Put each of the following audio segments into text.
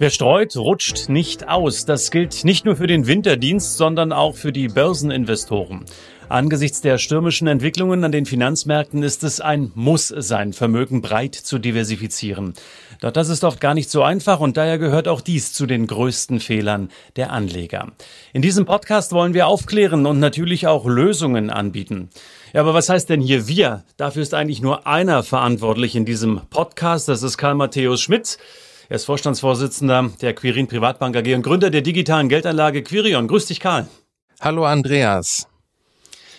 Wer streut, rutscht nicht aus. Das gilt nicht nur für den Winterdienst, sondern auch für die Börseninvestoren. Angesichts der stürmischen Entwicklungen an den Finanzmärkten ist es ein Muss, sein Vermögen breit zu diversifizieren. Doch das ist oft gar nicht so einfach und daher gehört auch dies zu den größten Fehlern der Anleger. In diesem Podcast wollen wir aufklären und natürlich auch Lösungen anbieten. Ja, aber was heißt denn hier wir? Dafür ist eigentlich nur einer verantwortlich in diesem Podcast. Das ist Karl Matthäus Schmidt. Er ist Vorstandsvorsitzender der Quirin Privatbank AG und Gründer der digitalen Geldanlage Quirion. Grüß dich, Karl. Hallo, Andreas.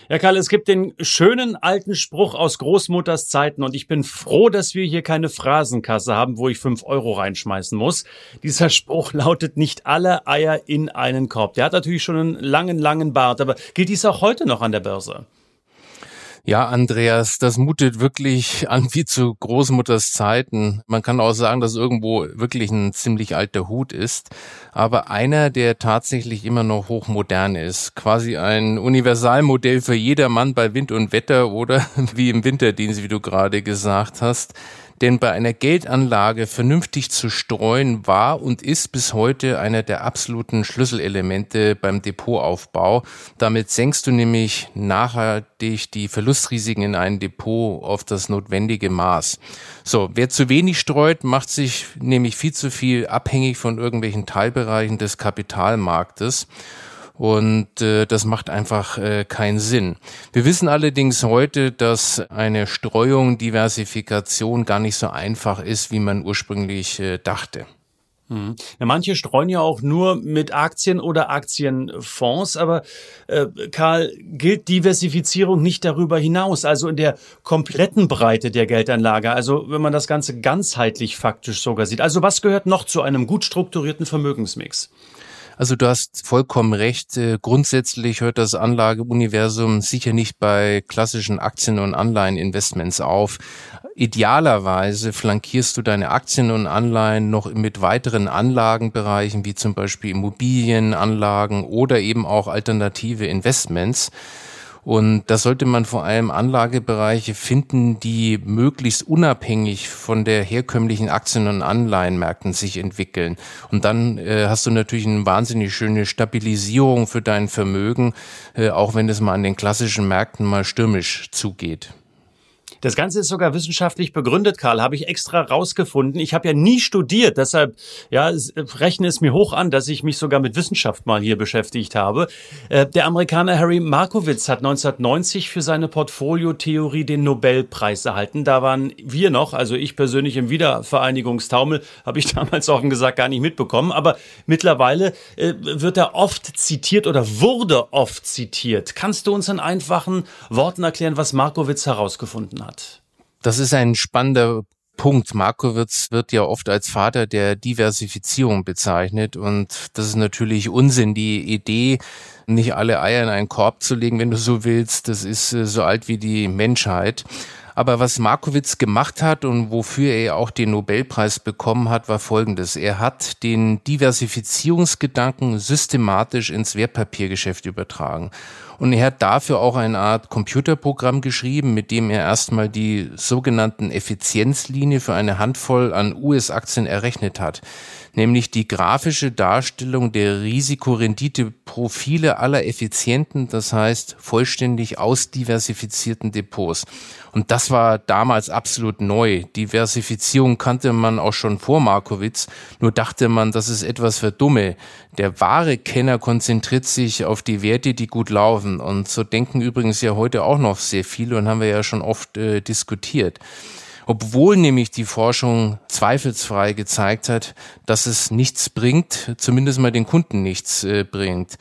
Ja, Karl, es gibt den schönen alten Spruch aus Großmutters Zeiten und ich bin froh, dass wir hier keine Phrasenkasse haben, wo ich fünf Euro reinschmeißen muss. Dieser Spruch lautet nicht alle Eier in einen Korb. Der hat natürlich schon einen langen, langen Bart, aber gilt dies auch heute noch an der Börse? Ja, Andreas, das mutet wirklich an wie zu Großmutters Zeiten. Man kann auch sagen, dass irgendwo wirklich ein ziemlich alter Hut ist, aber einer, der tatsächlich immer noch hochmodern ist. Quasi ein Universalmodell für jedermann bei Wind und Wetter oder wie im Winterdienst, wie du gerade gesagt hast. Denn bei einer Geldanlage vernünftig zu streuen war und ist bis heute einer der absoluten Schlüsselelemente beim Depotaufbau. Damit senkst du nämlich nachhaltig die Verlustrisiken in ein Depot auf das notwendige Maß. So, wer zu wenig streut, macht sich nämlich viel zu viel abhängig von irgendwelchen Teilbereichen des Kapitalmarktes. Und äh, das macht einfach äh, keinen Sinn. Wir wissen allerdings heute, dass eine Streuung, Diversifikation gar nicht so einfach ist, wie man ursprünglich äh, dachte. Hm. Ja, manche streuen ja auch nur mit Aktien oder Aktienfonds, aber äh, Karl, gilt Diversifizierung nicht darüber hinaus, also in der kompletten Breite der Geldanlage, also wenn man das Ganze ganzheitlich faktisch sogar sieht. Also was gehört noch zu einem gut strukturierten Vermögensmix? Also du hast vollkommen recht. Äh, grundsätzlich hört das Anlageuniversum sicher nicht bei klassischen Aktien- und Anleiheninvestments auf. Idealerweise flankierst du deine Aktien und Anleihen noch mit weiteren Anlagenbereichen, wie zum Beispiel Immobilienanlagen oder eben auch alternative Investments. Und da sollte man vor allem Anlagebereiche finden, die möglichst unabhängig von der herkömmlichen Aktien- und Anleihenmärkten sich entwickeln. Und dann äh, hast du natürlich eine wahnsinnig schöne Stabilisierung für dein Vermögen, äh, auch wenn es mal an den klassischen Märkten mal stürmisch zugeht. Das Ganze ist sogar wissenschaftlich begründet, Karl, habe ich extra rausgefunden. Ich habe ja nie studiert, deshalb ja, rechne es mir hoch an, dass ich mich sogar mit Wissenschaft mal hier beschäftigt habe. Äh, der Amerikaner Harry Markowitz hat 1990 für seine Portfoliotheorie den Nobelpreis erhalten. Da waren wir noch, also ich persönlich im Wiedervereinigungstaumel, habe ich damals offen gesagt gar nicht mitbekommen. Aber mittlerweile äh, wird er oft zitiert oder wurde oft zitiert. Kannst du uns in einfachen Worten erklären, was Markowitz herausgefunden hat? hat. Das ist ein spannender Punkt. Markowitz wird ja oft als Vater der Diversifizierung bezeichnet und das ist natürlich Unsinn. Die Idee, nicht alle Eier in einen Korb zu legen, wenn du so willst, das ist äh, so alt wie die Menschheit. Aber was Markowitz gemacht hat und wofür er auch den Nobelpreis bekommen hat, war Folgendes. Er hat den Diversifizierungsgedanken systematisch ins Wertpapiergeschäft übertragen. Und er hat dafür auch eine Art Computerprogramm geschrieben, mit dem er erstmal die sogenannten Effizienzlinie für eine Handvoll an US-Aktien errechnet hat nämlich die grafische Darstellung der Risikorendite-Profile aller effizienten, das heißt vollständig ausdiversifizierten Depots. Und das war damals absolut neu. Diversifizierung kannte man auch schon vor Markowitz, nur dachte man, das ist etwas für Dumme. Der wahre Kenner konzentriert sich auf die Werte, die gut laufen. Und so denken übrigens ja heute auch noch sehr viele und haben wir ja schon oft äh, diskutiert obwohl nämlich die Forschung zweifelsfrei gezeigt hat, dass es nichts bringt, zumindest mal den Kunden nichts äh, bringt.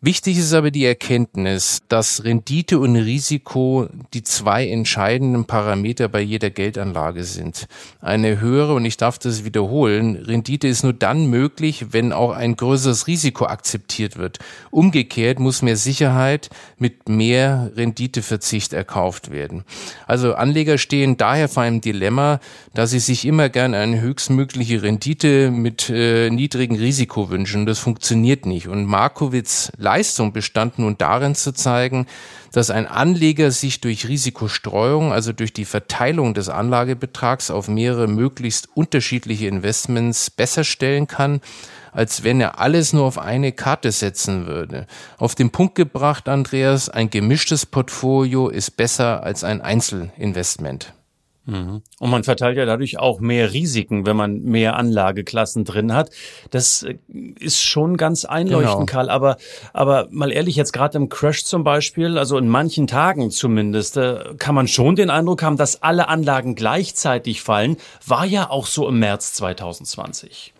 Wichtig ist aber die Erkenntnis, dass Rendite und Risiko die zwei entscheidenden Parameter bei jeder Geldanlage sind. Eine höhere, und ich darf das wiederholen, Rendite ist nur dann möglich, wenn auch ein größeres Risiko akzeptiert wird. Umgekehrt muss mehr Sicherheit mit mehr Renditeverzicht erkauft werden. Also Anleger stehen daher vor einem Dilemma, da sie sich immer gern eine höchstmögliche Rendite mit äh, niedrigem Risiko wünschen. Das funktioniert nicht. Und Markowitz Leistung bestand nun darin zu zeigen, dass ein Anleger sich durch Risikostreuung, also durch die Verteilung des Anlagebetrags auf mehrere möglichst unterschiedliche Investments besser stellen kann, als wenn er alles nur auf eine Karte setzen würde. Auf den Punkt gebracht, Andreas, ein gemischtes Portfolio ist besser als ein Einzelinvestment. Mhm. Und man verteilt ja dadurch auch mehr Risiken, wenn man mehr Anlageklassen drin hat. Das äh, ist schon ganz einleuchtend, genau. Karl. Aber, aber mal ehrlich, jetzt gerade im Crash zum Beispiel, also in manchen Tagen zumindest, äh, kann man schon den Eindruck haben, dass alle Anlagen gleichzeitig fallen. War ja auch so im März 2020.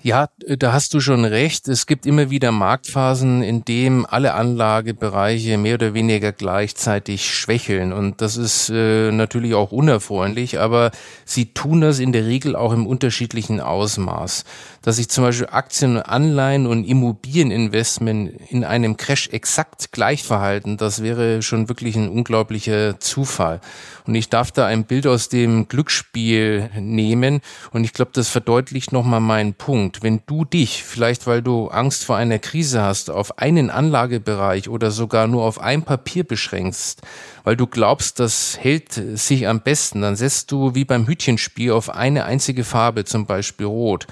Ja, da hast du schon recht. Es gibt immer wieder Marktphasen, in denen alle Anlagebereiche mehr oder weniger gleichzeitig schwächeln. Und das ist äh, natürlich auch unerfreulich, aber sie tun das in der Regel auch im unterschiedlichen Ausmaß dass sich zum Beispiel Aktien, Anleihen und Immobilieninvestment in einem Crash exakt gleich verhalten, das wäre schon wirklich ein unglaublicher Zufall. Und ich darf da ein Bild aus dem Glücksspiel nehmen und ich glaube, das verdeutlicht nochmal meinen Punkt. Wenn du dich, vielleicht weil du Angst vor einer Krise hast, auf einen Anlagebereich oder sogar nur auf ein Papier beschränkst, weil du glaubst, das hält sich am besten, dann setzt du wie beim Hütchenspiel auf eine einzige Farbe, zum Beispiel Rot.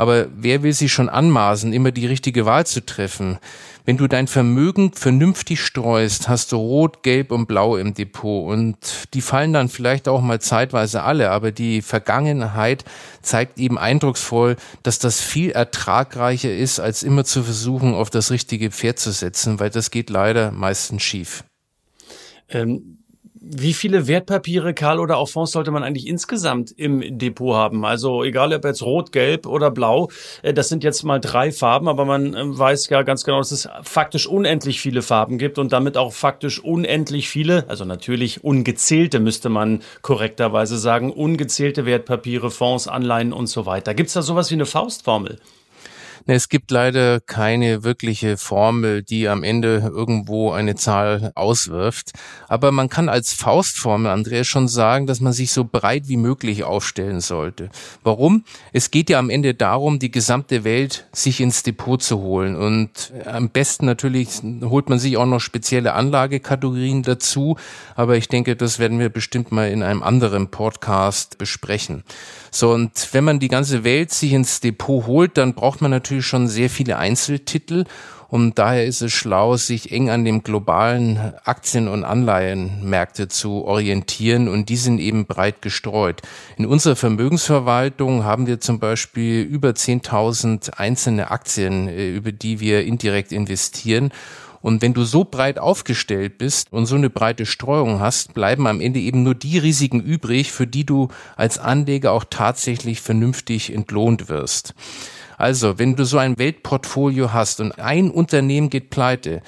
Aber wer will sich schon anmaßen, immer die richtige Wahl zu treffen? Wenn du dein Vermögen vernünftig streust, hast du Rot, Gelb und Blau im Depot und die fallen dann vielleicht auch mal zeitweise alle, aber die Vergangenheit zeigt eben eindrucksvoll, dass das viel ertragreicher ist, als immer zu versuchen, auf das richtige Pferd zu setzen, weil das geht leider meistens schief. Ähm wie viele Wertpapiere, Karl, oder auch Fonds sollte man eigentlich insgesamt im Depot haben? Also egal ob jetzt rot, gelb oder blau, äh, das sind jetzt mal drei Farben, aber man äh, weiß ja ganz genau, dass es faktisch unendlich viele Farben gibt und damit auch faktisch unendlich viele, also natürlich ungezählte, müsste man korrekterweise sagen, ungezählte Wertpapiere, Fonds, Anleihen und so weiter. Gibt es da sowas wie eine Faustformel? Es gibt leider keine wirkliche Formel, die am Ende irgendwo eine Zahl auswirft. Aber man kann als Faustformel, Andreas, schon sagen, dass man sich so breit wie möglich aufstellen sollte. Warum? Es geht ja am Ende darum, die gesamte Welt sich ins Depot zu holen. Und am besten natürlich holt man sich auch noch spezielle Anlagekategorien dazu. Aber ich denke, das werden wir bestimmt mal in einem anderen Podcast besprechen. So, und wenn man die ganze Welt sich ins Depot holt, dann braucht man natürlich schon sehr viele Einzeltitel. Und daher ist es schlau, sich eng an dem globalen Aktien- und Anleihenmärkte zu orientieren. Und die sind eben breit gestreut. In unserer Vermögensverwaltung haben wir zum Beispiel über 10.000 einzelne Aktien, äh, über die wir indirekt investieren. Und wenn du so breit aufgestellt bist und so eine breite Streuung hast, bleiben am Ende eben nur die Risiken übrig, für die du als Anleger auch tatsächlich vernünftig entlohnt wirst. Also, wenn du so ein Weltportfolio hast und ein Unternehmen geht pleite,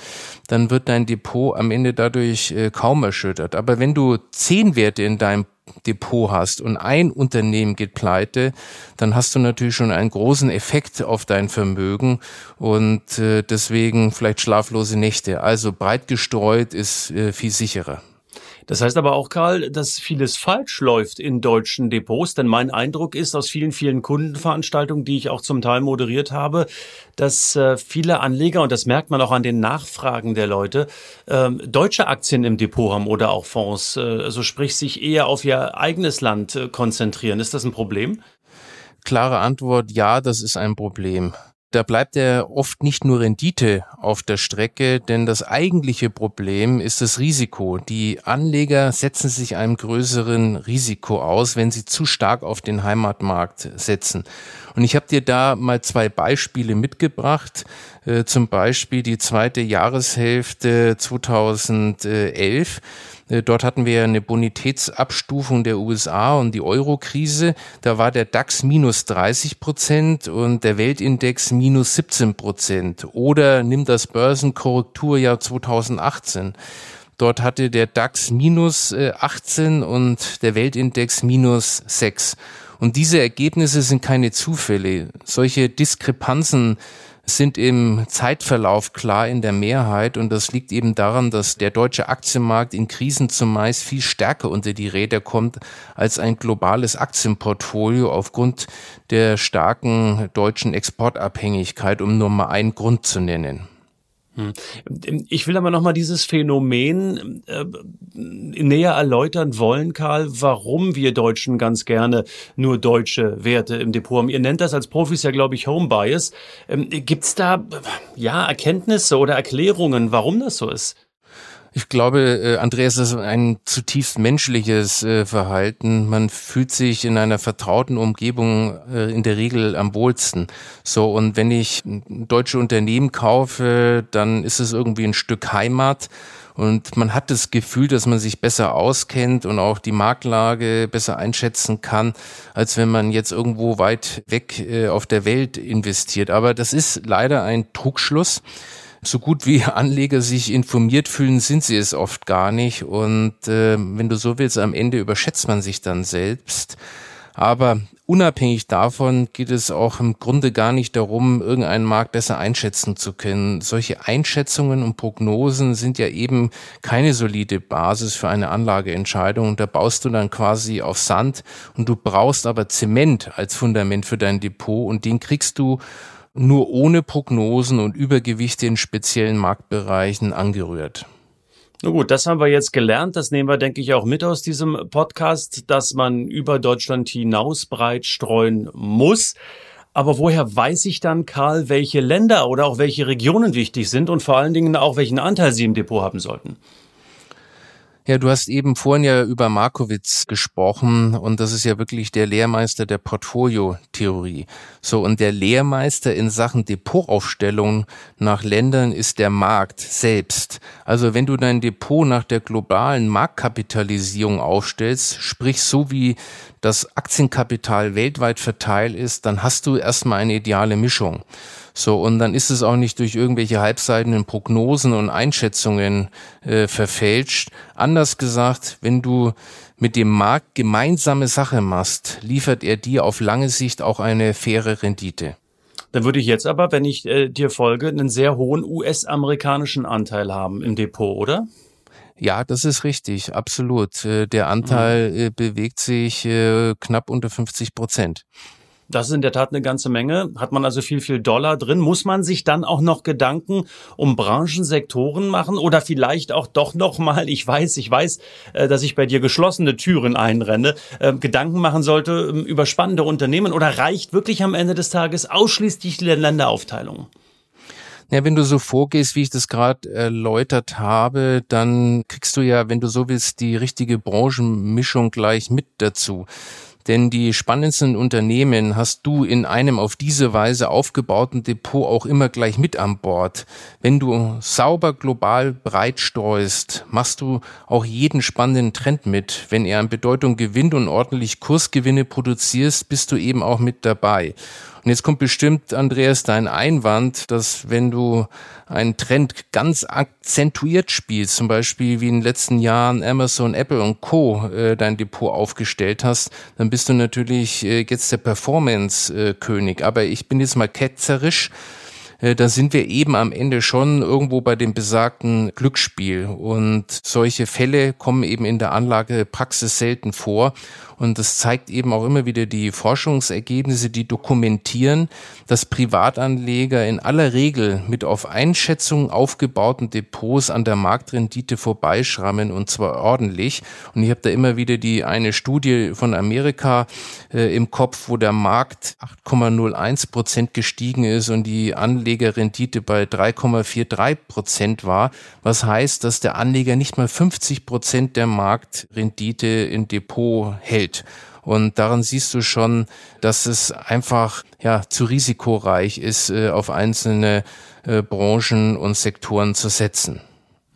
dann wird dein Depot am Ende dadurch äh, kaum erschüttert. Aber wenn du zehn Werte in deinem Depot hast und ein Unternehmen geht pleite, dann hast du natürlich schon einen großen Effekt auf dein Vermögen und äh, deswegen vielleicht schlaflose Nächte. Also breit gestreut ist äh, viel sicherer. Das heißt aber auch, Karl, dass vieles falsch läuft in deutschen Depots, denn mein Eindruck ist aus vielen, vielen Kundenveranstaltungen, die ich auch zum Teil moderiert habe, dass äh, viele Anleger, und das merkt man auch an den Nachfragen der Leute, äh, deutsche Aktien im Depot haben oder auch Fonds, äh, also sprich sich eher auf ihr eigenes Land äh, konzentrieren. Ist das ein Problem? Klare Antwort, ja, das ist ein Problem. Da bleibt ja oft nicht nur Rendite auf der Strecke, denn das eigentliche Problem ist das Risiko. Die Anleger setzen sich einem größeren Risiko aus, wenn sie zu stark auf den Heimatmarkt setzen. Und ich habe dir da mal zwei Beispiele mitgebracht. Äh, zum Beispiel die zweite Jahreshälfte 2011. Äh, dort hatten wir eine Bonitätsabstufung der USA und die Euro-Krise. Da war der DAX minus 30 Prozent und der Weltindex minus 17 Prozent. Oder nimm das Börsenkorrekturjahr 2018. Dort hatte der DAX minus 18 äh, und der Weltindex minus 6. Und diese Ergebnisse sind keine Zufälle. Solche Diskrepanzen sind im Zeitverlauf klar in der Mehrheit und das liegt eben daran, dass der deutsche Aktienmarkt in Krisen zumeist viel stärker unter die Räder kommt als ein globales Aktienportfolio aufgrund der starken deutschen Exportabhängigkeit, um nur mal einen Grund zu nennen. Hm. Ich will aber nochmal dieses Phänomen äh, näher erläutern wollen, Karl, warum wir Deutschen ganz gerne nur deutsche Werte im Depot haben. Ihr nennt das als Profis ja, glaube ich, Home Bias. Ähm, Gibt es da ja Erkenntnisse oder Erklärungen, warum das so ist? Ich glaube, äh, Andreas, das ist ein zutiefst menschliches äh, Verhalten. Man fühlt sich in einer vertrauten Umgebung äh, in der Regel am wohlsten. So, und wenn ich deutsche Unternehmen kaufe, dann ist es irgendwie ein Stück Heimat. Und man hat das Gefühl, dass man sich besser auskennt und auch die Marktlage besser einschätzen kann, als wenn man jetzt irgendwo weit weg auf der Welt investiert. Aber das ist leider ein Trugschluss so gut wie Anleger sich informiert fühlen, sind sie es oft gar nicht. Und äh, wenn du so willst, am Ende überschätzt man sich dann selbst. Aber unabhängig davon geht es auch im Grunde gar nicht darum, irgendeinen Markt besser einschätzen zu können. Solche Einschätzungen und Prognosen sind ja eben keine solide Basis für eine Anlageentscheidung. Da baust du dann quasi auf Sand und du brauchst aber Zement als Fundament für dein Depot und den kriegst du nur ohne Prognosen und Übergewichte in speziellen Marktbereichen angerührt. Na gut, das haben wir jetzt gelernt. Das nehmen wir, denke ich, auch mit aus diesem Podcast, dass man über Deutschland hinaus breit streuen muss. Aber woher weiß ich dann, Karl, welche Länder oder auch welche Regionen wichtig sind und vor allen Dingen auch welchen Anteil sie im Depot haben sollten? Ja, du hast eben vorhin ja über Markowitz gesprochen und das ist ja wirklich der Lehrmeister der Portfolio-Theorie. So, und der Lehrmeister in Sachen Depotaufstellung nach Ländern ist der Markt selbst. Also wenn du dein Depot nach der globalen Marktkapitalisierung aufstellst, sprich so wie das Aktienkapital weltweit verteilt ist, dann hast du erstmal eine ideale Mischung. So, und dann ist es auch nicht durch irgendwelche halbseitigen Prognosen und Einschätzungen äh, verfälscht. Anders gesagt, wenn du mit dem Markt gemeinsame Sache machst, liefert er dir auf lange Sicht auch eine faire Rendite. Dann würde ich jetzt aber, wenn ich äh, dir folge, einen sehr hohen US-amerikanischen Anteil haben im Depot, oder? Ja, das ist richtig, absolut. Äh, der Anteil mhm. Äh, bewegt sich äh, knapp unter 50 Prozent. Das ist in der Tat eine ganze Menge. Hat man also viel, viel Dollar drin. Muss man sich dann auch noch Gedanken um Branchensektoren machen oder vielleicht auch doch noch mal, ich weiß, ich weiß, äh, dass ich bei dir geschlossene Türen einrenne, äh, Gedanken machen sollte ähm, über spannende Unternehmen oder reicht wirklich am Ende des Tages ausschließlich die Länderaufteilung? Ja, wenn du so vorgehst, wie ich das gerade erläutert habe, dann kriegst du ja, wenn du so willst, die richtige Branchenmischung gleich mit dazu. Denn die spannendsten Unternehmen hast du in einem auf diese Weise aufgebauten Depot auch immer gleich mit an Bord. Wenn du sauber global breit streust, machst du auch jeden spannenden Trend mit. Wenn er an Bedeutung gewinnt und ordentlich Kursgewinne produzierst, bist du eben auch mit dabei. Und jetzt kommt bestimmt, Andreas, dein Einwand, dass wenn du einen Trend ganz akzentuiert spielst, zum Beispiel wie in den letzten Jahren Amazon, Apple und Co. Äh, dein Depot aufgestellt hast, dann bist du natürlich äh, jetzt der Performance-König. Aber ich bin jetzt mal ketzerisch äh, da sind wir eben am Ende schon irgendwo bei dem besagten Glücksspiel. Und solche Fälle kommen eben in der Anlagepraxis selten vor. Und das zeigt eben auch immer wieder die Forschungsergebnisse, die dokumentieren, dass Privatanleger in aller Regel mit auf Einschätzungen aufgebauten Depots an der Marktrendite vorbeischrammen und zwar ordentlich. Und ich habe da immer wieder die eine Studie von Amerika äh, im Kopf, wo der Markt 8,01 Prozent gestiegen ist und die Anlegerrendite bei 3,43 Prozent war. Was heißt, dass der Anleger nicht mal 50 Prozent der Marktrendite im Depot hält. Und daran siehst du schon, dass es einfach ja zu risikoreich ist, äh, auf einzelne äh, Branchen und Sektoren zu setzen.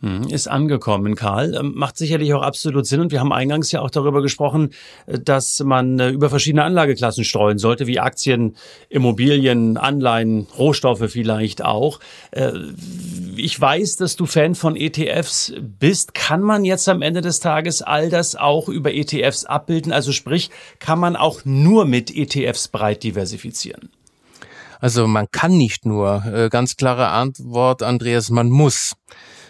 Hm, ist angekommen, Karl. Ähm, macht sicherlich auch absolut Sinn. Und wir haben eingangs ja auch darüber gesprochen, äh, dass man äh, über verschiedene Anlageklassen streuen sollte, wie Aktien, Immobilien, Anleihen, Rohstoffe vielleicht auch. Äh, ich weiß, dass du Fan von ETFs bist. Kann man jetzt am Ende des Tages all das auch über ETFs abbilden? Also sprich, kann man auch nur mit ETFs breit diversifizieren? Also man kann nicht nur. Ganz klare Antwort, Andreas, man muss.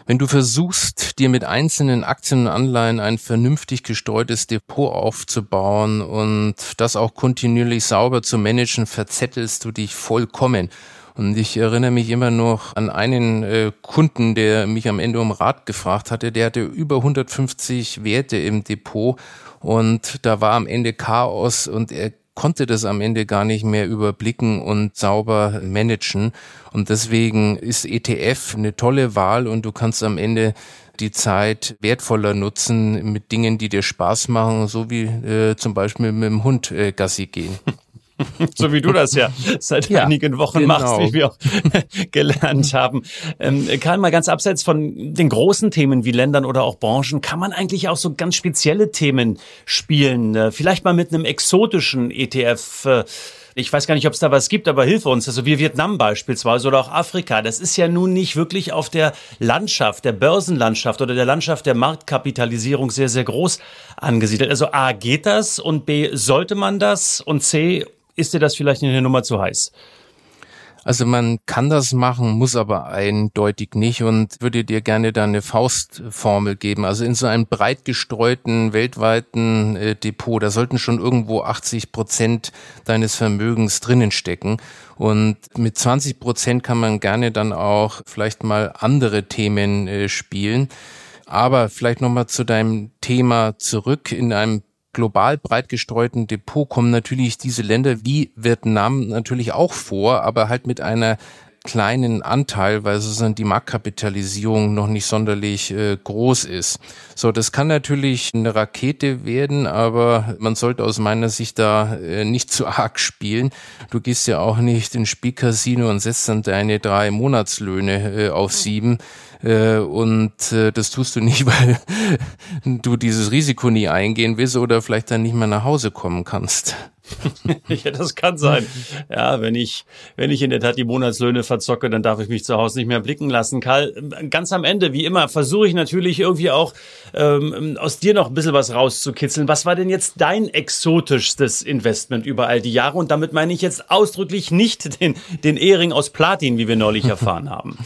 Wenn du versuchst, dir mit einzelnen Aktien und Anleihen ein vernünftig gestreutes Depot aufzubauen und das auch kontinuierlich sauber zu managen, verzettelst du dich vollkommen. Und ich erinnere mich immer noch an einen äh, Kunden, der mich am Ende um Rat gefragt hatte. Der hatte über 150 Werte im Depot und da war am Ende Chaos und er konnte das am Ende gar nicht mehr überblicken und sauber managen. Und deswegen ist ETF eine tolle Wahl und du kannst am Ende die Zeit wertvoller nutzen mit Dingen, die dir Spaß machen, so wie äh, zum Beispiel mit dem Hund äh, Gassi gehen. so wie du das ja seit ja, einigen Wochen genau. machst, wie wir auch gelernt haben. Ähm, Karl, mal ganz abseits von den großen Themen wie Ländern oder auch Branchen, kann man eigentlich auch so ganz spezielle Themen spielen? Äh, vielleicht mal mit einem exotischen ETF. Äh, ich weiß gar nicht, ob es da was gibt, aber hilf uns. Also wie Vietnam beispielsweise oder auch Afrika. Das ist ja nun nicht wirklich auf der Landschaft, der Börsenlandschaft oder der Landschaft der Marktkapitalisierung sehr, sehr groß angesiedelt. Also A, geht das? Und B, sollte man das? Und C, ist dir das vielleicht eine Nummer zu heiß? Also man kann das machen, muss aber eindeutig nicht und würde dir gerne da eine Faustformel geben. Also in so einem breit gestreuten weltweiten äh, Depot, da sollten schon irgendwo 80 Prozent deines Vermögens drinnen stecken. Und mit 20 Prozent kann man gerne dann auch vielleicht mal andere Themen äh, spielen. Aber vielleicht nochmal zu deinem Thema zurück. In einem global breit gestreuten Depot kommen natürlich diese Länder wie Vietnam natürlich auch vor, aber halt mit einer kleinen Anteil, weil sozusagen die Marktkapitalisierung noch nicht sonderlich äh, groß ist. So, das kann natürlich eine Rakete werden, aber man sollte aus meiner Sicht da äh, nicht zu arg spielen. Du gehst ja auch nicht ins Spielcasino und setzt dann deine drei Monatslöhne äh, auf sieben. Äh, und äh, das tust du nicht, weil du dieses Risiko nie eingehen willst oder vielleicht dann nicht mehr nach Hause kommen kannst. ja, das kann sein. Ja, wenn ich, wenn ich in der Tat die Monatslöhne verzocke, dann darf ich mich zu Hause nicht mehr blicken lassen. Karl, ganz am Ende, wie immer, versuche ich natürlich irgendwie auch ähm, aus dir noch ein bisschen was rauszukitzeln. Was war denn jetzt dein exotischstes Investment über all die Jahre? Und damit meine ich jetzt ausdrücklich nicht den, den Ehring aus Platin, wie wir neulich erfahren haben.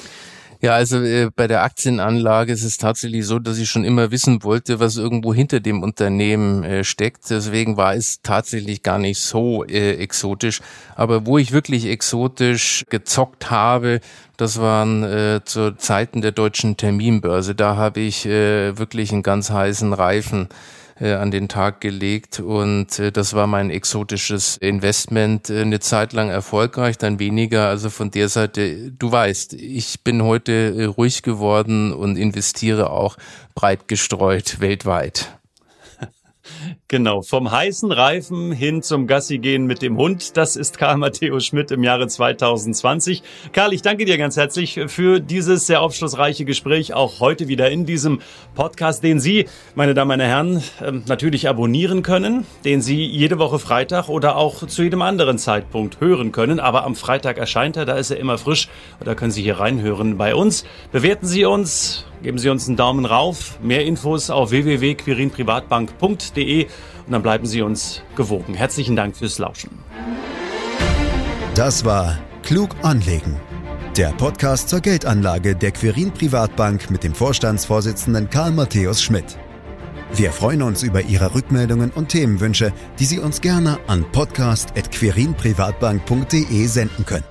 Ja, also äh, bei der Aktienanlage ist es tatsächlich so, dass ich schon immer wissen wollte, was irgendwo hinter dem Unternehmen äh, steckt. Deswegen war es tatsächlich gar nicht so äh, exotisch. Aber wo ich wirklich exotisch gezockt habe, das waren äh, zu Zeiten der deutschen Terminbörse. Da habe ich äh, wirklich einen ganz heißen Reifen äh, an den Tag gelegt und äh, das war mein exotisches Investment äh, eine Zeit lang erfolgreich, dann weniger. Also von der Seite, du weißt, ich bin heute ruhig geworden und investiere auch breit gestreut weltweit. Genau, vom heißen Reifen hin zum Gassi gehen mit dem Hund. Das ist Karl Matthäus Schmidt im Jahre 2020. Karl, ich danke dir ganz herzlich für dieses sehr aufschlussreiche Gespräch, auch heute wieder in diesem Podcast, den Sie, meine Damen und Herren, ähm, natürlich abonnieren können, den Sie jede Woche Freitag oder auch zu jedem anderen Zeitpunkt hören können. Aber am Freitag erscheint er, da ist er immer frisch da können Sie hier reinhören bei uns. Bewerten Sie uns, Geben Sie uns einen Daumen rauf. Mehr Infos auf www.quirinprivatbank.de und dann bleiben Sie uns gewogen. Herzlichen Dank fürs Lauschen. Das war Klug anlegen. Der Podcast zur Geldanlage der Quirin Privatbank mit dem Vorstandsvorsitzenden Karl Matthäus Schmidt. Wir freuen uns über Ihre Rückmeldungen und Themenwünsche, die Sie uns gerne an podcast.quirinprivatbank.de senden können.